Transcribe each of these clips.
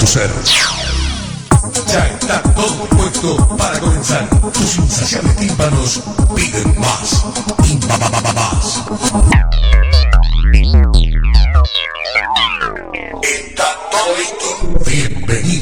tu ser. Ya está todo puesto para comenzar. Tus insaciables tímpanos piden más y más. Está todo listo. Bienvenido, bienvenido,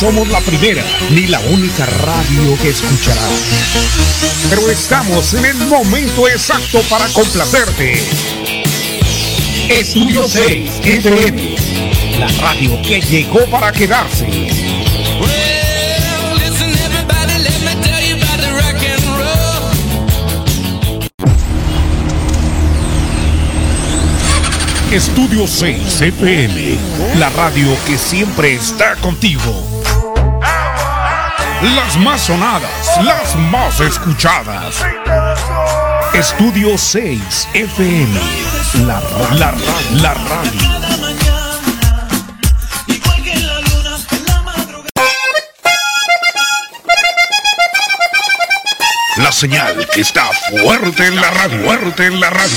somos la primera ni la única radio que escucharás. Pero estamos en el momento exacto para complacerte. Estudio 6 FM, la radio que llegó para quedarse. Estudio 6 FM, la radio que siempre está contigo. Las más sonadas, las más escuchadas. Estudio 6 FM, la, la, ra- la radio. La señal que está fuerte en la radio, fuerte en la radio.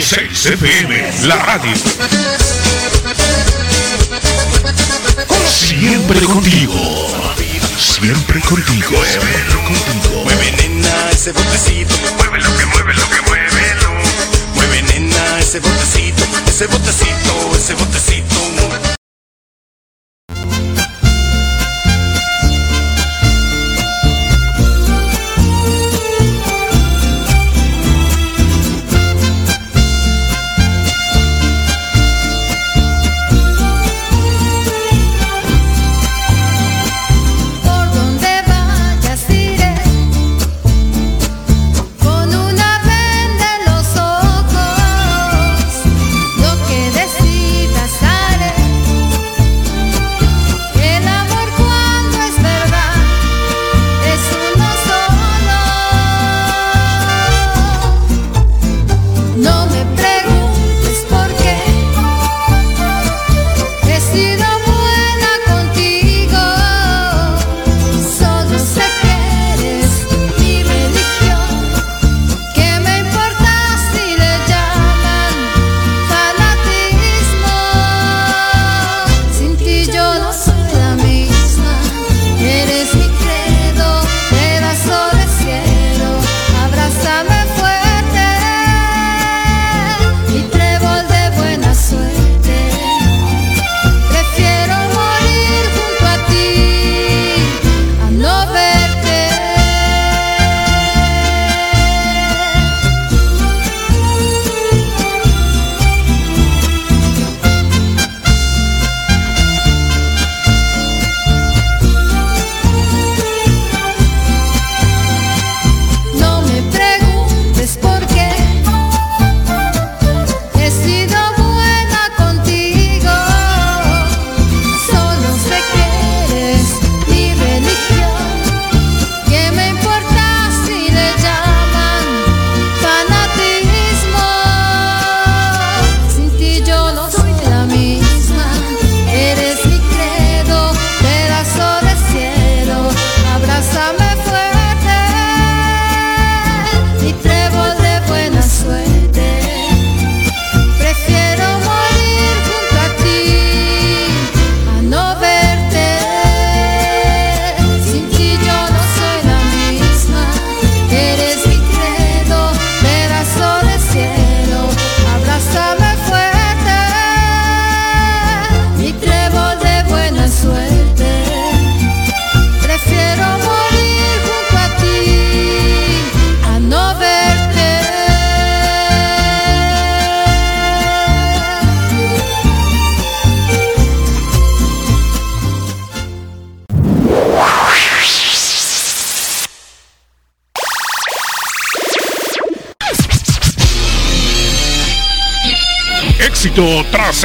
6 FM, la radio. Siempre contigo. Siempre contigo. Siempre contigo. Mueve nena ese botecito, mueve lo que mueve lo que muévelo. Mueve nena ese botecito, ese botecito, ese botecito.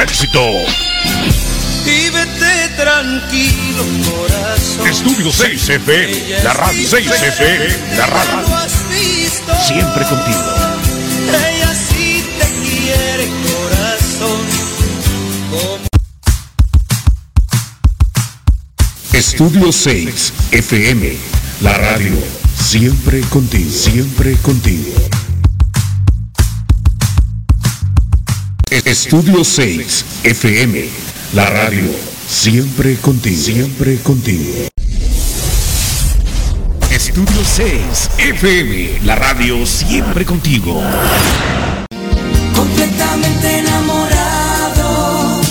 Éxito. Y vete tranquilo, corazón. Estudio 6 FM, la radio 6 FM, la Lo radio. has visto. Siempre contigo. Ella sí te quiere, corazón. Como Estudio 6 FM, la radio. Siempre contigo, siempre contigo. Estudio 6 FM, la radio. Siempre contigo, siempre contigo. Estudio 6 FM, la radio. Siempre contigo. completamente enamorados,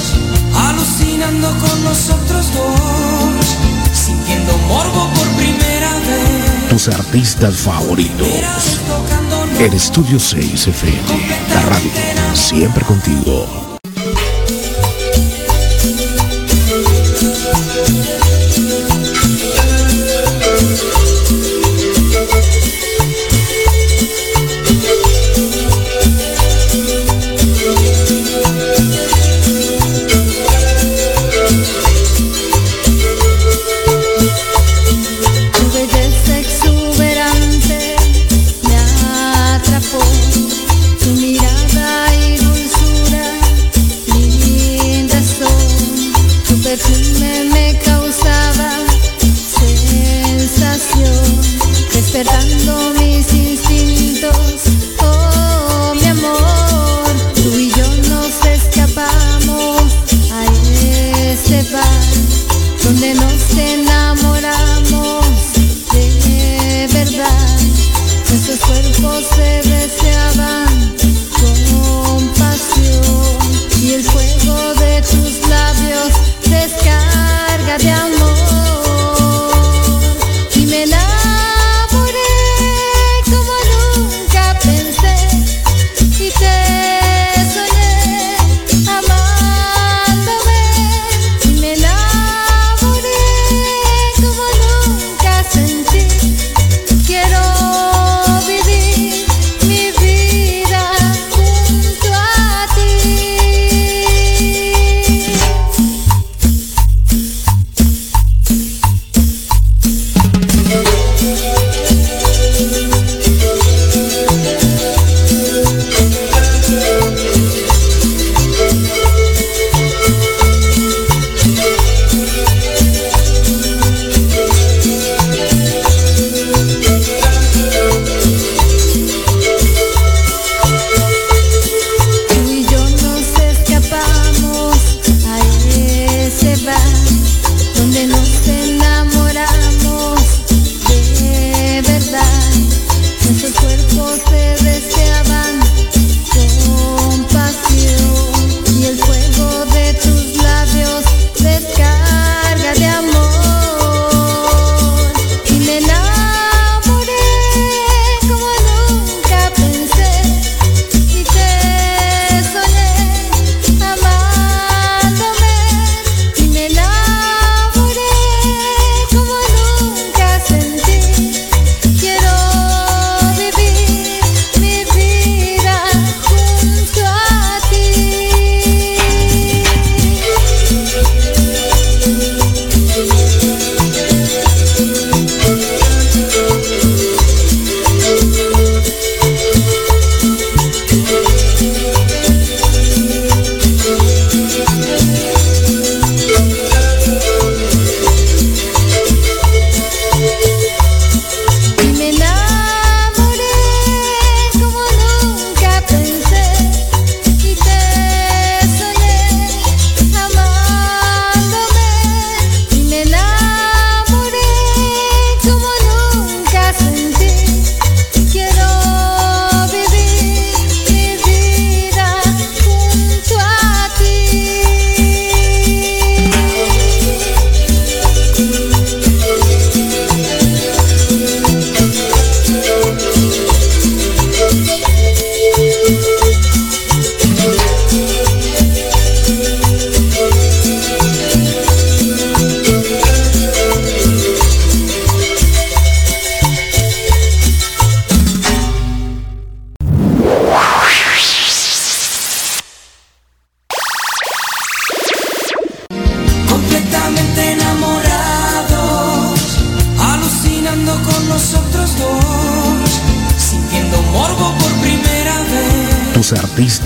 alucinando con nosotros dos, sintiendo morbo por primera vez. Tus artistas favoritos. El Estudio 6 FM, la radio. Siempre contigo.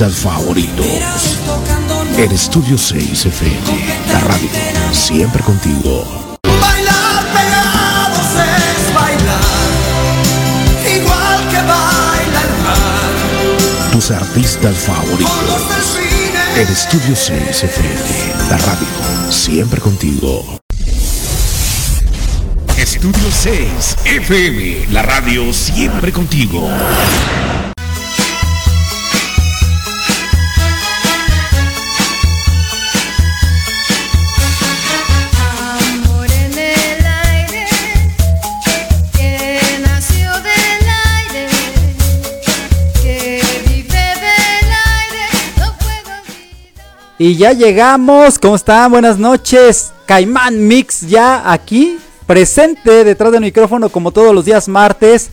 Artistas favoritos. En Estudio 6 FM, la radio, siempre contigo. Bailar pegados es bailar, igual que baila el mar. Tus artistas favoritos. En Estudio 6 FM, la radio, siempre contigo. Estudio 6 FM, la radio siempre contigo. Y ya llegamos, ¿cómo están? Buenas noches. Caimán Mix ya aquí, presente detrás del micrófono como todos los días martes.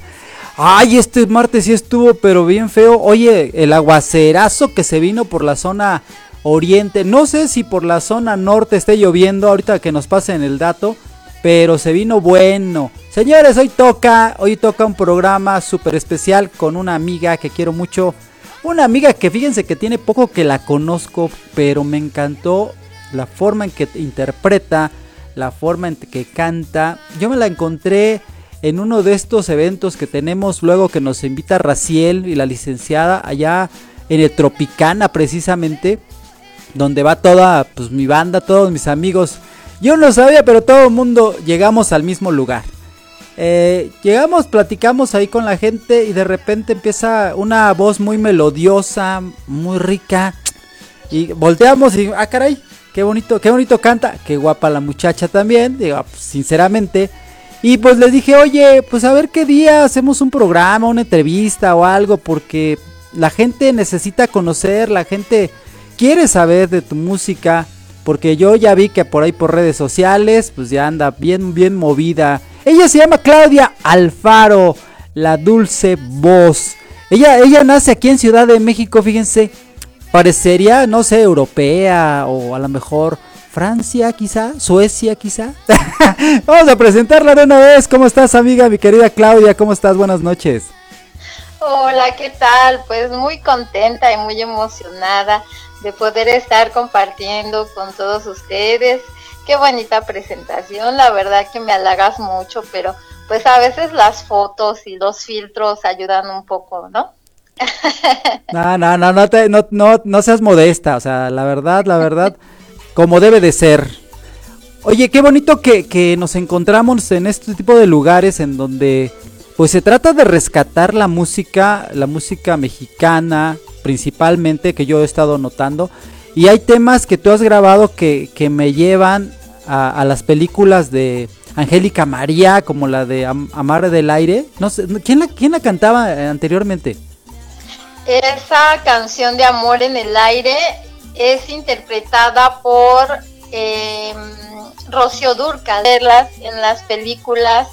Ay, este martes sí estuvo pero bien feo. Oye, el aguacerazo que se vino por la zona oriente. No sé si por la zona norte esté lloviendo, ahorita que nos pasen el dato. Pero se vino bueno. Señores, hoy toca, hoy toca un programa súper especial con una amiga que quiero mucho. Una amiga que fíjense que tiene poco que la conozco, pero me encantó la forma en que interpreta, la forma en que canta. Yo me la encontré en uno de estos eventos que tenemos luego que nos invita Raciel y la licenciada allá en el Tropicana precisamente, donde va toda pues mi banda, todos mis amigos. Yo no sabía, pero todo el mundo llegamos al mismo lugar. Eh, llegamos, platicamos ahí con la gente y de repente empieza una voz muy melodiosa, muy rica. Y volteamos y, ah, caray, qué bonito, qué bonito canta, qué guapa la muchacha también, digo, pues, sinceramente. Y pues les dije, oye, pues a ver qué día hacemos un programa, una entrevista o algo, porque la gente necesita conocer, la gente quiere saber de tu música, porque yo ya vi que por ahí por redes sociales, pues ya anda bien, bien movida. Ella se llama Claudia Alfaro, la dulce voz. Ella, ella nace aquí en Ciudad de México, fíjense. Parecería, no sé, europea o a lo mejor Francia quizá, Suecia quizá. Vamos a presentarla de una vez. ¿Cómo estás amiga, mi querida Claudia? ¿Cómo estás? Buenas noches. Hola, ¿qué tal? Pues muy contenta y muy emocionada de poder estar compartiendo con todos ustedes. Qué bonita presentación, la verdad que me halagas mucho, pero pues a veces las fotos y los filtros ayudan un poco, ¿no? No, no, no, no, te, no, no, no seas modesta, o sea, la verdad, la verdad, como debe de ser. Oye, qué bonito que, que nos encontramos en este tipo de lugares en donde pues se trata de rescatar la música, la música mexicana principalmente que yo he estado notando. Y hay temas que tú has grabado que, que me llevan a, a las películas de Angélica María, como la de Am- Amar del Aire. No sé, ¿quién la, quién la cantaba eh, anteriormente? Esa canción de Amor en el Aire es interpretada por eh, Rocío Durcal. Verlas en las películas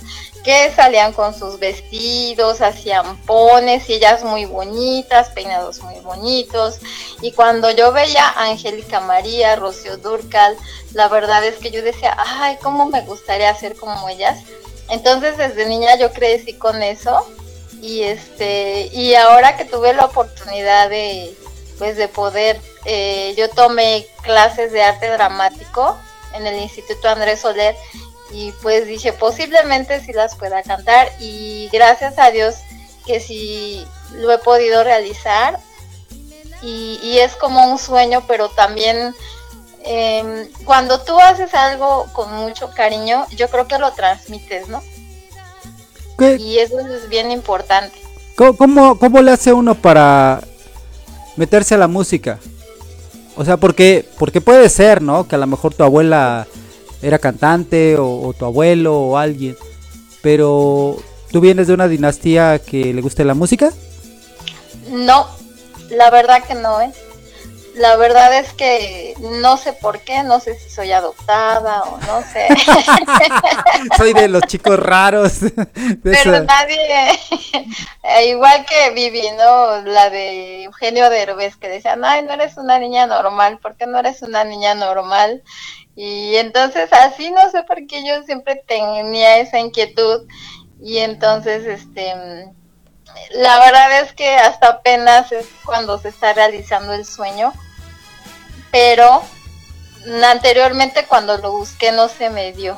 que salían con sus vestidos, hacían pones y ellas muy bonitas, peinados muy bonitos. Y cuando yo veía a Angélica María, Rocío Durcal, la verdad es que yo decía, ay, cómo me gustaría ser como ellas. Entonces desde niña yo crecí con eso y este y ahora que tuve la oportunidad de pues de poder eh, yo tomé clases de arte dramático en el Instituto Andrés Soler y pues dije posiblemente sí las pueda cantar y gracias a Dios que sí lo he podido realizar y, y es como un sueño pero también em, cuando tú haces algo con mucho cariño yo creo que lo transmites no ¿Qué- y eso es bien importante ¿Cómo, cómo, cómo le hace uno para meterse a la música? O sea, porque, porque puede ser, ¿no? Que a lo mejor tu abuela era cantante o, o tu abuelo o alguien. Pero tú vienes de una dinastía que le guste la música. No, la verdad que no, ¿eh? La verdad es que no sé por qué, no sé si soy adoptada o no sé. Soy de los chicos raros. Pero nadie, eh, igual que Vivi, ¿no? La de Eugenio Derbez, que decían, ay, no eres una niña normal, ¿por qué no eres una niña normal? Y entonces así, no sé por qué yo siempre tenía esa inquietud. Y entonces, este, la verdad es que hasta apenas es cuando se está realizando el sueño, pero anteriormente cuando lo busqué no se me dio,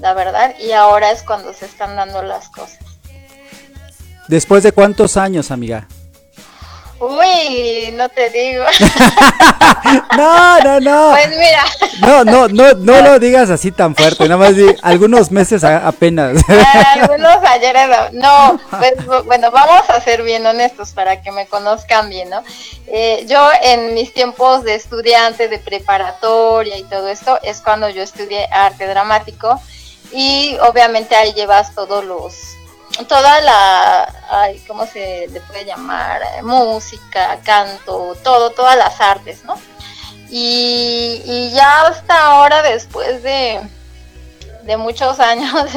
la verdad, y ahora es cuando se están dando las cosas. ¿Después de cuántos años, amiga? Uy, no te digo. no, no, no. Pues mira. No, no, no, no lo digas así tan fuerte, nada más di algunos meses a- apenas. algunos ayeres. No, pues bueno, vamos a ser bien honestos para que me conozcan bien, ¿no? Eh, yo en mis tiempos de estudiante, de preparatoria y todo esto, es cuando yo estudié arte dramático y obviamente ahí llevas todos los toda la, ¿cómo se le puede llamar? Eh, Música, canto, todo, todas las artes, ¿no? Y, y ya hasta ahora, después de, de muchos años,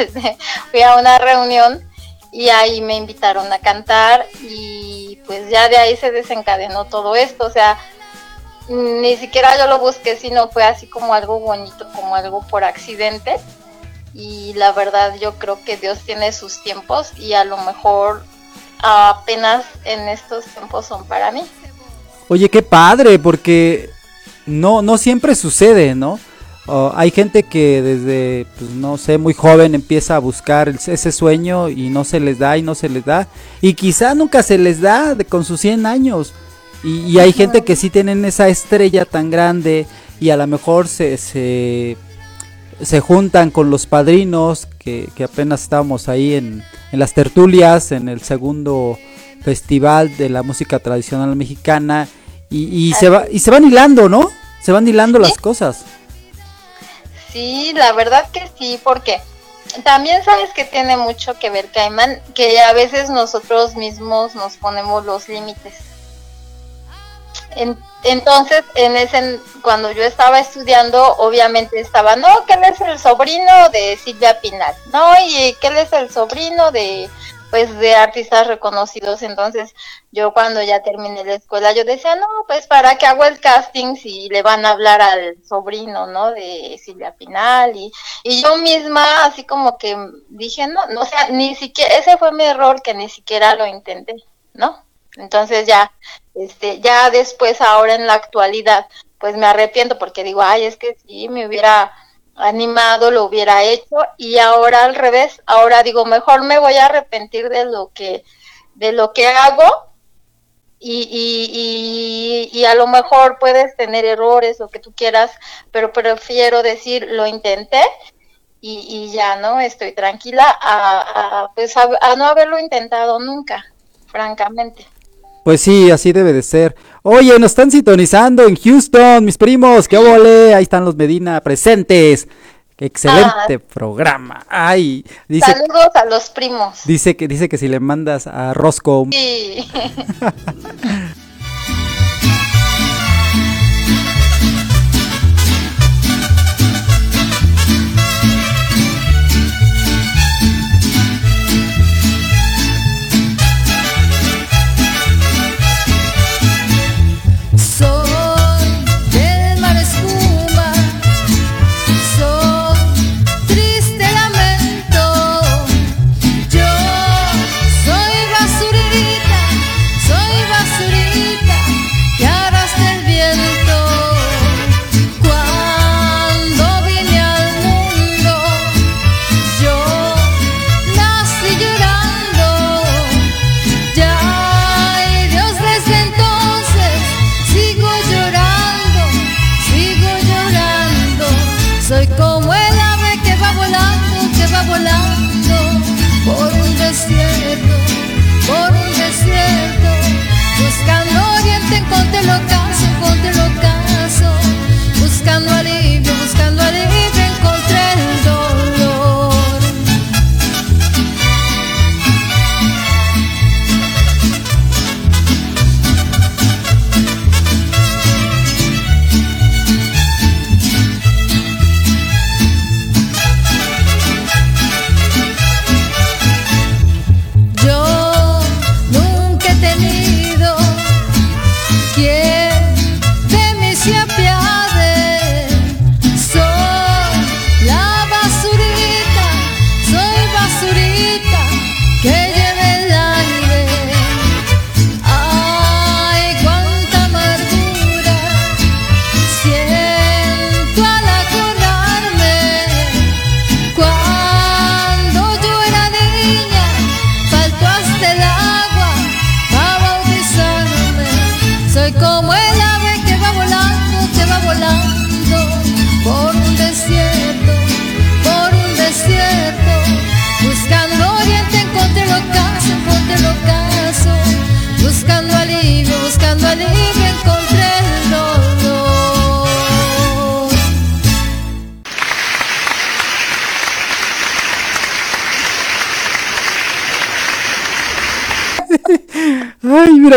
fui a una reunión y ahí me invitaron a cantar y pues ya de ahí se desencadenó todo esto, o sea, ni siquiera yo lo busqué, sino fue así como algo bonito, como algo por accidente y la verdad yo creo que Dios tiene sus tiempos y a lo mejor apenas en estos tiempos son para mí. Oye, qué padre, porque no, no siempre sucede, ¿no? Oh, hay gente que desde, pues, no sé, muy joven empieza a buscar ese sueño y no se les da y no se les da. Y quizá nunca se les da de, con sus 100 años. Y, y hay gente que sí tienen esa estrella tan grande y a lo mejor se, se, se juntan con los padrinos, que, que apenas estábamos ahí en, en las tertulias, en el segundo festival de la música tradicional mexicana, y, y se, va, y se van hilando, ¿no? Se van hilando las cosas. Sí, la verdad que sí, porque también sabes que tiene mucho que ver, Caimán, que a veces nosotros mismos nos ponemos los límites. En- entonces, en ese, cuando yo estaba estudiando, obviamente estaba, no, que él es el sobrino de Silvia Pinal, no, y que él es el sobrino de, pues, de artistas reconocidos. Entonces, yo cuando ya terminé la escuela, yo decía, no, pues, ¿para qué hago el casting si le van a hablar al sobrino, no, de Silvia Pinal? Y, y yo misma, así como que dije, no, no, o sea, ni siquiera, ese fue mi error, que ni siquiera lo intenté, ¿no? Entonces ya, este, ya después, ahora en la actualidad, pues me arrepiento porque digo, ay, es que sí, me hubiera animado, lo hubiera hecho, y ahora al revés, ahora digo, mejor me voy a arrepentir de lo que, de lo que hago, y, y, y, y a lo mejor puedes tener errores, lo que tú quieras, pero prefiero decir, lo intenté, y, y ya, ¿no? Estoy tranquila a, a, pues a, a no haberlo intentado nunca, francamente. Pues sí, así debe de ser. Oye, nos están sintonizando en Houston, mis primos, qué ole, ahí están los Medina presentes. Excelente Ah. programa. Ay, dice, Saludos a los primos. dice que dice que si le mandas a Roscoe Sí.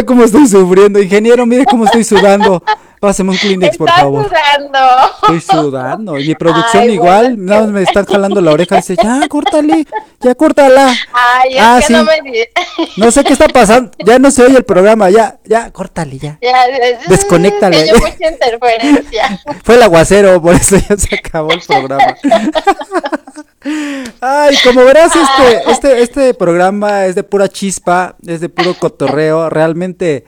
cómo estoy sufriendo. Ingeniero, mira cómo estoy sudando. Pásame un Kleenex, por favor. sudando. Estoy sudando. Y mi producción Ay, igual, bueno. nada más me están jalando la oreja. Dice, ya, córtale, ya, córtala. Ay, es Ah, que sí. no me No sé qué está pasando. Ya no se oye el programa. Ya, ya, córtale, ya. Ya, es- Desconéctale. es que hay mucha interferencia. Fue el aguacero, por eso ya se acabó el programa. Ay, como verás, este, este, este programa es de pura chispa, es de puro cotorreo. Realmente,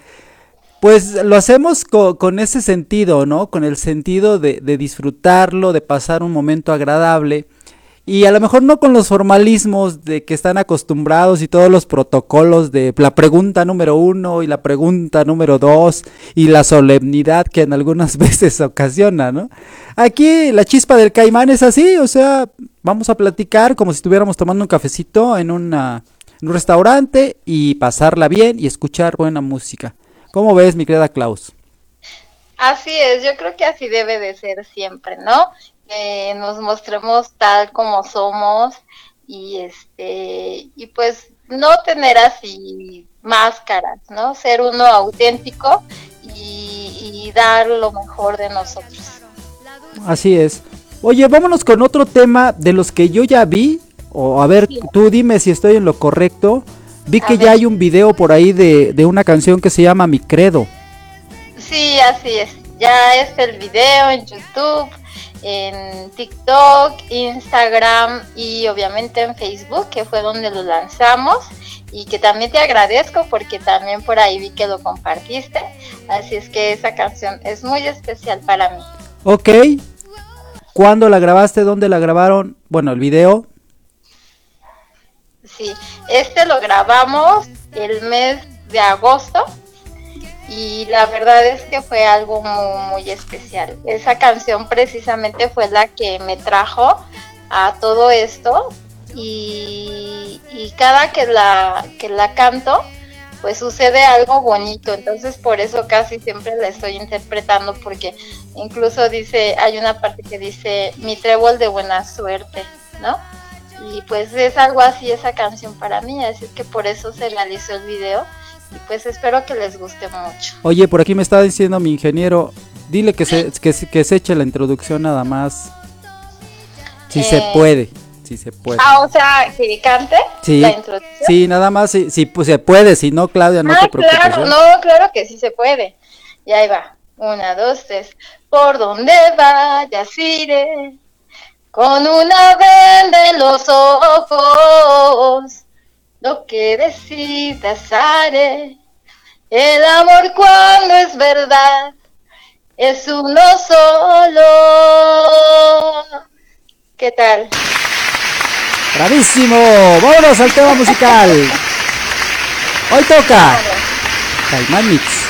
pues lo hacemos co- con ese sentido, ¿no? Con el sentido de, disfrutarlo, de pasar un momento agradable. Y a lo mejor no con los formalismos de que están acostumbrados y todos los protocolos de la pregunta número uno y la pregunta número dos y la solemnidad que en algunas veces ocasiona, ¿no? Aquí la chispa del caimán es así, o sea, vamos a platicar como si estuviéramos tomando un cafecito en un restaurante y pasarla bien y escuchar buena música. ¿Cómo ves, mi querida Klaus? Así es, yo creo que así debe de ser siempre, ¿no? Que nos mostremos tal como somos y este y pues no tener así máscaras, ¿no? Ser uno auténtico y, y dar lo mejor de nosotros. Así es. Oye, vámonos con otro tema de los que yo ya vi. O a ver, tú dime si estoy en lo correcto. Vi A que ver. ya hay un video por ahí de, de una canción que se llama Mi Credo. Sí, así es. Ya está el video en YouTube, en TikTok, Instagram y obviamente en Facebook, que fue donde lo lanzamos. Y que también te agradezco porque también por ahí vi que lo compartiste. Así es que esa canción es muy especial para mí. Ok. ¿Cuándo la grabaste? ¿Dónde la grabaron? Bueno, el video. Sí, este lo grabamos el mes de agosto y la verdad es que fue algo muy, muy especial. Esa canción precisamente fue la que me trajo a todo esto y, y cada que la, que la canto pues sucede algo bonito, entonces por eso casi siempre la estoy interpretando porque incluso dice, hay una parte que dice mi trébol de buena suerte, ¿no? Y pues es algo así esa canción para mí, así que por eso se realizó el video y pues espero que les guste mucho. Oye, por aquí me está diciendo mi ingeniero. Dile que se, que, se- que se eche la introducción nada más. Si se Eh, puede. Si se puede. Ah, o sea, que cante Sí, la introducción. sí, nada más. Si, si, pues, se puede. Si no, Claudia, no ah, te preocupes. claro, ¿eh? no, claro que sí se puede. Y ahí va. Una, dos, tres. Por donde vayas iré, con una venda en los ojos, lo que decidas haré. El amor cuando es verdad es uno solo. ¿Qué tal? ¡Bravísimo! ¡Vámonos al tema musical! Hoy toca Caimán Mix.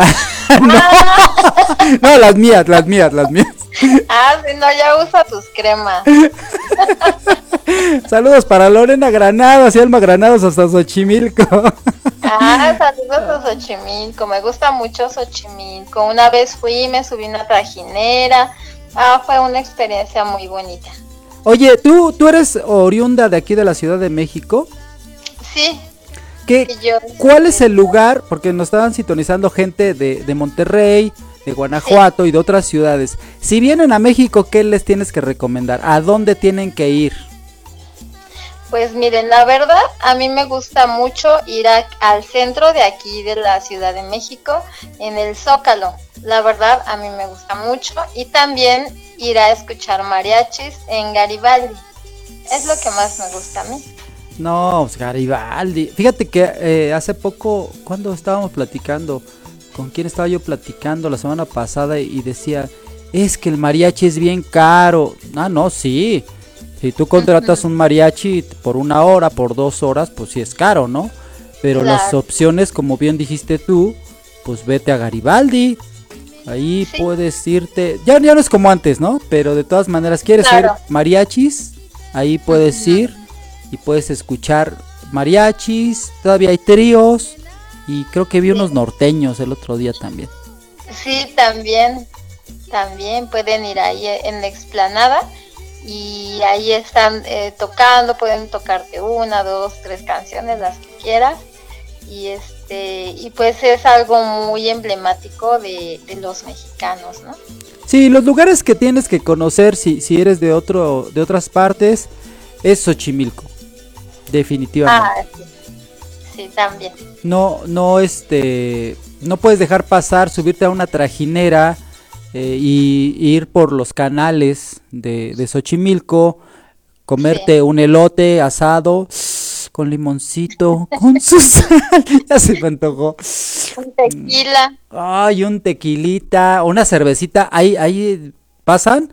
no, no, las mías, las mías, las mías. Ah, si no, ya usa tus cremas. Saludos para Lorena Granados y Alma Granados hasta Xochimilco. Ah, saludos a Xochimilco. Me gusta mucho Xochimilco. Una vez fui, me subí una trajinera. Ah, fue una experiencia muy bonita. Oye, ¿tú, tú eres oriunda de aquí de la Ciudad de México? Sí. ¿Qué, ¿Cuál es el lugar? Porque nos estaban sintonizando gente de, de Monterrey, de Guanajuato y de otras ciudades. Si vienen a México, ¿qué les tienes que recomendar? ¿A dónde tienen que ir? Pues miren, la verdad, a mí me gusta mucho ir a- al centro de aquí de la Ciudad de México, en el Zócalo. La verdad, a mí me gusta mucho. Y también ir a escuchar mariachis en Garibaldi. Es lo que más me gusta a mí. No, pues Garibaldi. Fíjate que eh, hace poco, cuando estábamos platicando, ¿con quién estaba yo platicando la semana pasada? Y decía, es que el mariachi es bien caro. Ah, no, sí. Si tú contratas un mariachi por una hora, por dos horas, pues sí es caro, ¿no? Pero las opciones, como bien dijiste tú, pues vete a Garibaldi. Ahí Sí. puedes irte. Ya, ya no es como antes, ¿no? Pero de todas maneras, ¿quieres Claro. ver mariachis? Ahí puedes ir y puedes escuchar mariachis. Todavía hay tríos. Y creo que vi unos norteños el otro día también. Sí, también, también pueden ir ahí en la explanada y ahí están eh, tocando, pueden tocarte una, dos, tres canciones, las que quieras. Y este, y pues es algo muy emblemático de, de los mexicanos, ¿no? Sí, los lugares que tienes que conocer si, si eres de otro de otras partes es Xochimilco. Definitivamente. Ah, sí. Sí, también. No, no, este, no puedes dejar pasar, subirte a una trajinera eh, y, y ir por los canales de, de Xochimilco, comerte un elote asado con limoncito, con su sal, ya se me antojó. Un tequila. Ay, un tequilita, una cervecita, ahí, ahí pasan,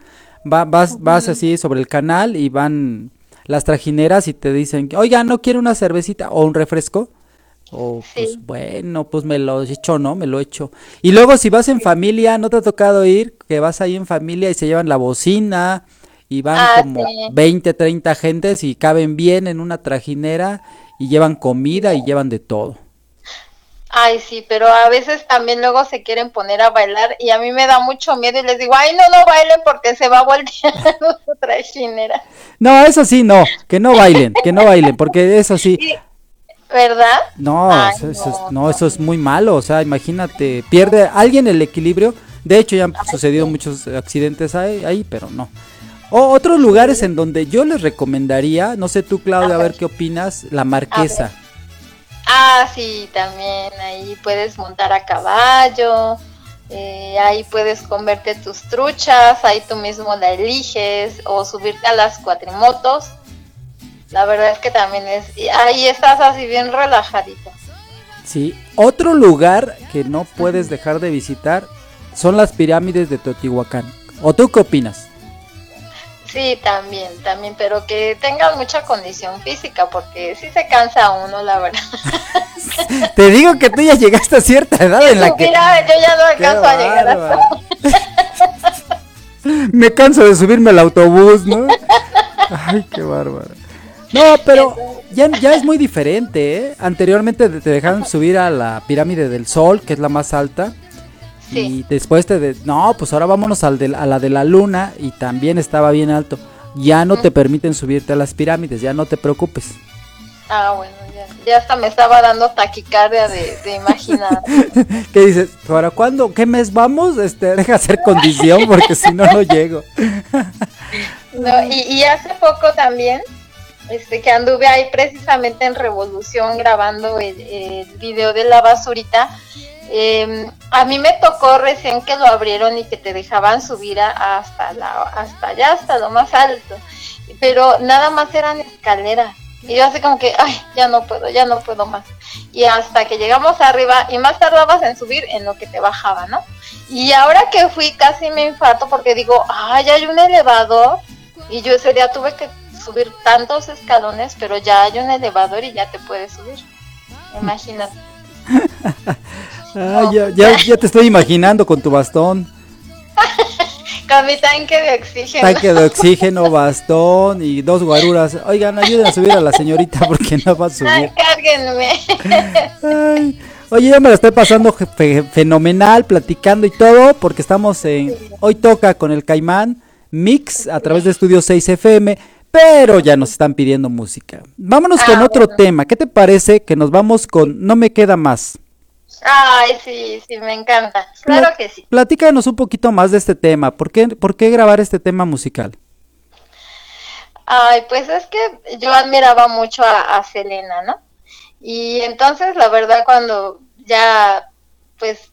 va- vas, vas así sobre el canal y van las trajineras y te dicen, oiga, no quiero una cervecita o un refresco. O pues bueno, pues me lo echo, ¿no? Me lo echo. Y luego si vas en familia, ¿no te ha tocado ir? Que vas ahí en familia y se llevan la bocina y van Ah, como sí. 20, 30 gentes y caben bien en una trajinera y llevan comida y llevan de todo. Ay, sí, pero a veces también luego se quieren poner a bailar y a mí me da mucho miedo y les digo, ay, no, no bailen porque se va a voltear su trajinera. No, eso sí, no, que no bailen, que no bailen, porque eso sí, ¿Verdad? no, Ay, eso, eso es, no, no, eso es muy malo, o sea, imagínate, pierde alguien el equilibrio, de hecho ya han sucedido muchos accidentes ahí, ahí, pero no. O otros lugares en donde yo les recomendaría, no sé tú Claudia, a ver qué opinas, la Marquesa. Ah, sí, también ahí puedes montar a caballo, eh, ahí puedes comerte tus truchas, ahí tú mismo la eliges o subirte a las cuatrimotos. La verdad es que también es, ahí estás así bien relajadito. Sí, otro lugar que no puedes dejar de visitar son las pirámides de Teotihuacán. ¿O tú qué opinas? Sí, también, también, pero que tengas mucha condición física porque sí se cansa uno, la verdad. Te digo que tú ya llegaste a cierta edad en la que... Yo ya no ¡Qué alcanzo a llegar bárbara! Me canso de subirme al autobús, ¿no? Ay, qué bárbaro. No, pero ya, ya es muy diferente, ¿eh? Anteriormente te dejaban subir a la pirámide del Sol, que es la más alta. Sí. Y después te... de- no, pues ahora vámonos al de- a la de la luna y también estaba bien alto. Ya no te permiten subirte a las pirámides, ya no te preocupes. Ah, bueno, ya, ya hasta me estaba dando taquicardia de, de imaginar. ¿Qué dices? ¿Para cuándo? ¿Qué mes vamos? Este, deja hacer condición porque si no, no llego. No, y, y hace poco también, este, que anduve ahí precisamente en Revolución grabando el, el video de la basurita, eh, a mí me tocó recién que lo abrieron y que te dejaban subir hasta la, hasta allá, hasta lo más alto, pero nada más eran escaleras. Y yo así como que, ay, ya no puedo, ya no puedo más. Y hasta que llegamos arriba, y más tardabas en subir en lo que te bajaba, ¿no? Y ahora que fui casi me infarto porque digo, ay, hay un elevador. Y yo ese día tuve que subir tantos escalones, pero ya hay un elevador y ya te puedes subir. Imagínate. Ay, ya, ya, ya te estoy imaginando con tu bastón. Con mi tanque de oxígeno. Tanque de oxígeno, bastón y dos guaruras. Oigan, ayuden a subir a la señorita porque no va a Ay, subir. cárguenme. Ay, Oye, yo me la estoy pasando fe- fe- fenomenal, platicando y todo, porque estamos en... Hoy toca con el Caimán Mix a través de Estudio 6 FM, pero ya nos están pidiendo música. Vámonos con Ah, otro bueno. tema. ¿Qué te parece que nos vamos con No me queda más? Ay, sí, sí, me encanta. Claro que sí. Platícanos un poquito más de este tema. ¿Por qué, por qué grabar este tema musical? Ay, pues es que yo admiraba mucho a, a Selena, ¿no? Y entonces, la verdad, cuando ya, pues,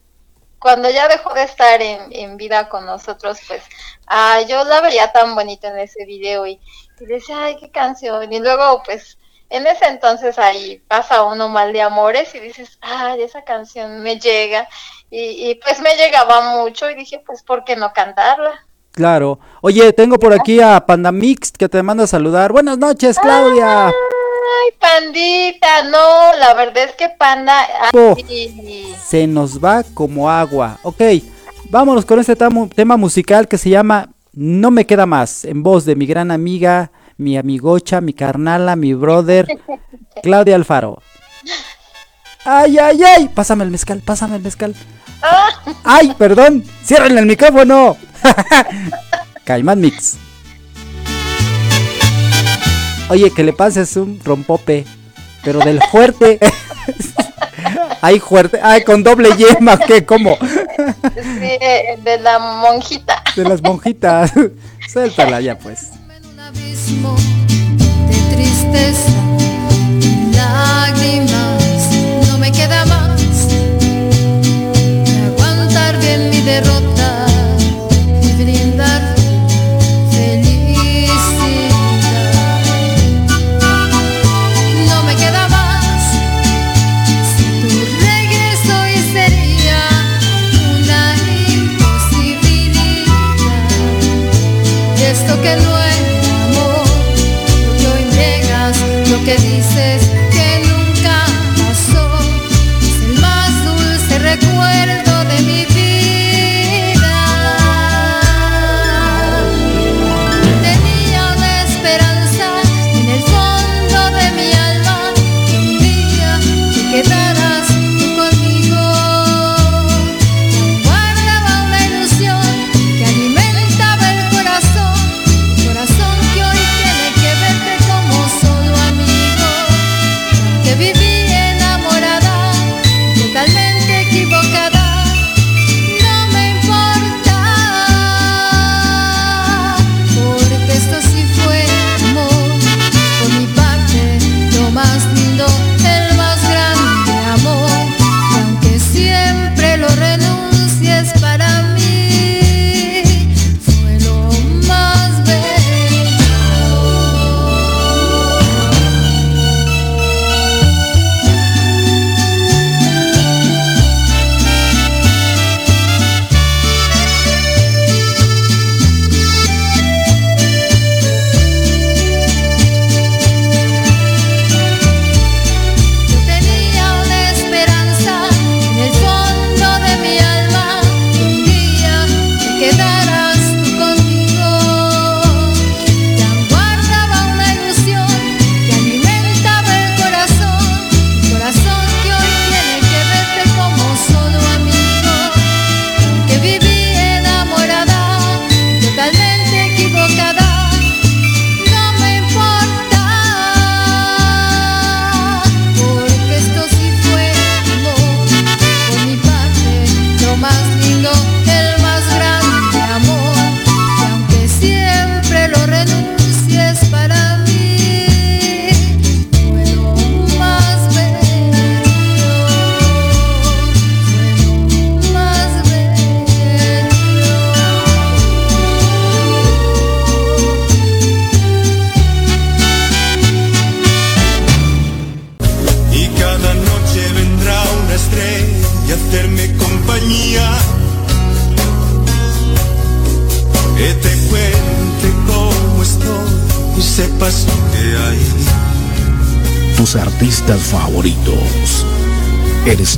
cuando ya dejó de estar en, en vida con nosotros, pues, ah, yo la veía tan bonita en ese video y, y decía, ay, qué canción. Y luego, pues, en ese entonces ahí pasa uno mal de amores y dices, ay, esa canción me llega. Y, y pues me llegaba mucho y dije, pues, ¿por qué no cantarla? Claro. Oye, tengo por aquí a Panda Mix que te manda a saludar. Buenas noches, Claudia. Ay, pandita, no, la verdad es que panda. Oh. ay, Se nos va como agua. Ok, vámonos con este tema musical que se llama No me queda más, en voz de mi gran amiga, mi amigocha, mi carnala, mi brother, Claudia Alfaro. Ay, ay, ay, pásame el mezcal, pásame el mezcal. ah, Ay, perdón, cierren el micrófono. Caimán Mix. Oye, que le pases un rompope, pero del fuerte. Ay, fuerte. Ay, con doble yema, ¿qué? ¿Cómo? sí, de la monjita. De las monjitas. Suéltala ya, pues. Abismo de tristeza, lágrimas, no me queda más aguantar bien mi derrota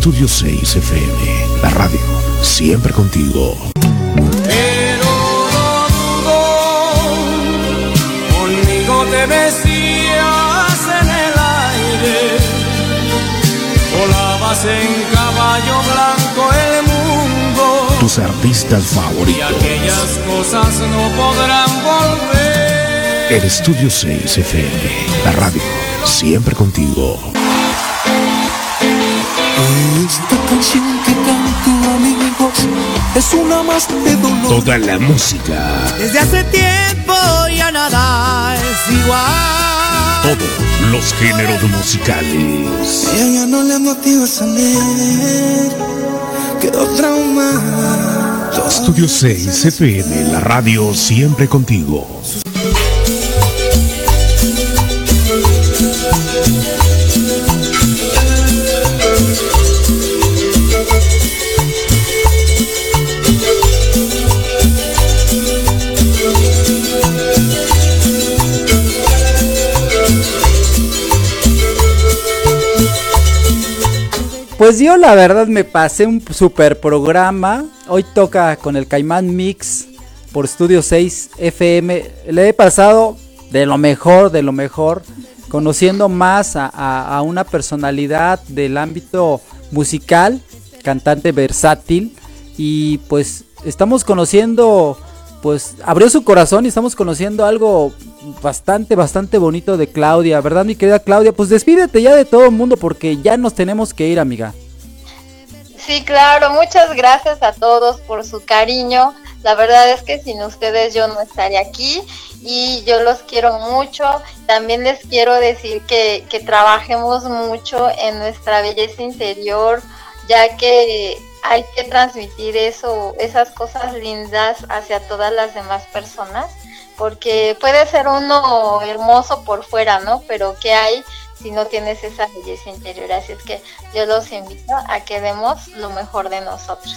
Estudio 6 FM, la radio, siempre contigo. Pero no dudo, conmigo te besías en el aire, volabas en caballo blanco el mundo. Tus artistas Y favoritos. aquellas cosas no podrán volver. El Estudio 6 FM, la radio, siempre contigo. Esta canción que canto amigos es una más de dolor. Toda la música, Desde hace tiempo ya nada es igual. todos los géneros musicales. Ella ya no le motiva salir, quedó traumada. Estudio 6 FM, la radio, siempre contigo. Pues yo la verdad me pasé un super programa. Hoy toca con el Caimán Mix por Estudio 6 FM. Le he pasado de lo mejor, de lo mejor, conociendo más a- a una personalidad del ámbito musical, cantante versátil. Y pues estamos conociendo, pues abrió su corazón y estamos conociendo algo bastante, bastante bonito de Claudia, ¿verdad mi querida Claudia? Pues despídete ya de todo el mundo porque ya nos tenemos que ir, amiga. Sí, claro, muchas gracias a todos por su cariño. La verdad es que sin ustedes yo no estaría aquí y yo los quiero mucho. También les quiero decir que, que trabajemos mucho en nuestra belleza interior, ya que hay que transmitir eso, esas cosas lindas hacia todas las demás personas, porque puede ser uno hermoso por fuera, ¿no? Pero ¿qué hay si no tienes esa belleza interior? Así es que yo los invito a que demos lo mejor de nosotros.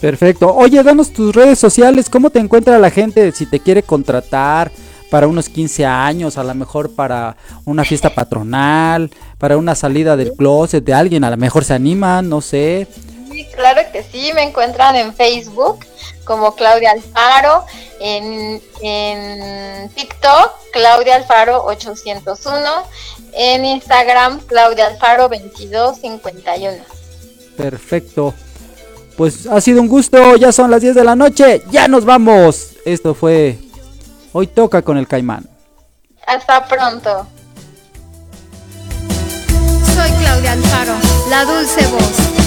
Perfecto. Oye, danos tus redes sociales, ¿cómo te encuentra la gente si te quiere contratar para unos 15 años, a lo mejor para una fiesta patronal, para una salida del closet de alguien, a lo mejor se animan, no sé. Sí, claro que sí, me encuentran en Facebook como Claudia Alfaro, en, en TikTok Claudia Alfaro 801, en Instagram Claudia Alfaro 2251. Perfecto. Pues ha sido un gusto, ya son las 10 de la noche, ya nos vamos. Esto fue Hoy toca con el Caimán. Hasta pronto. Soy Claudia Alfaro, la dulce voz.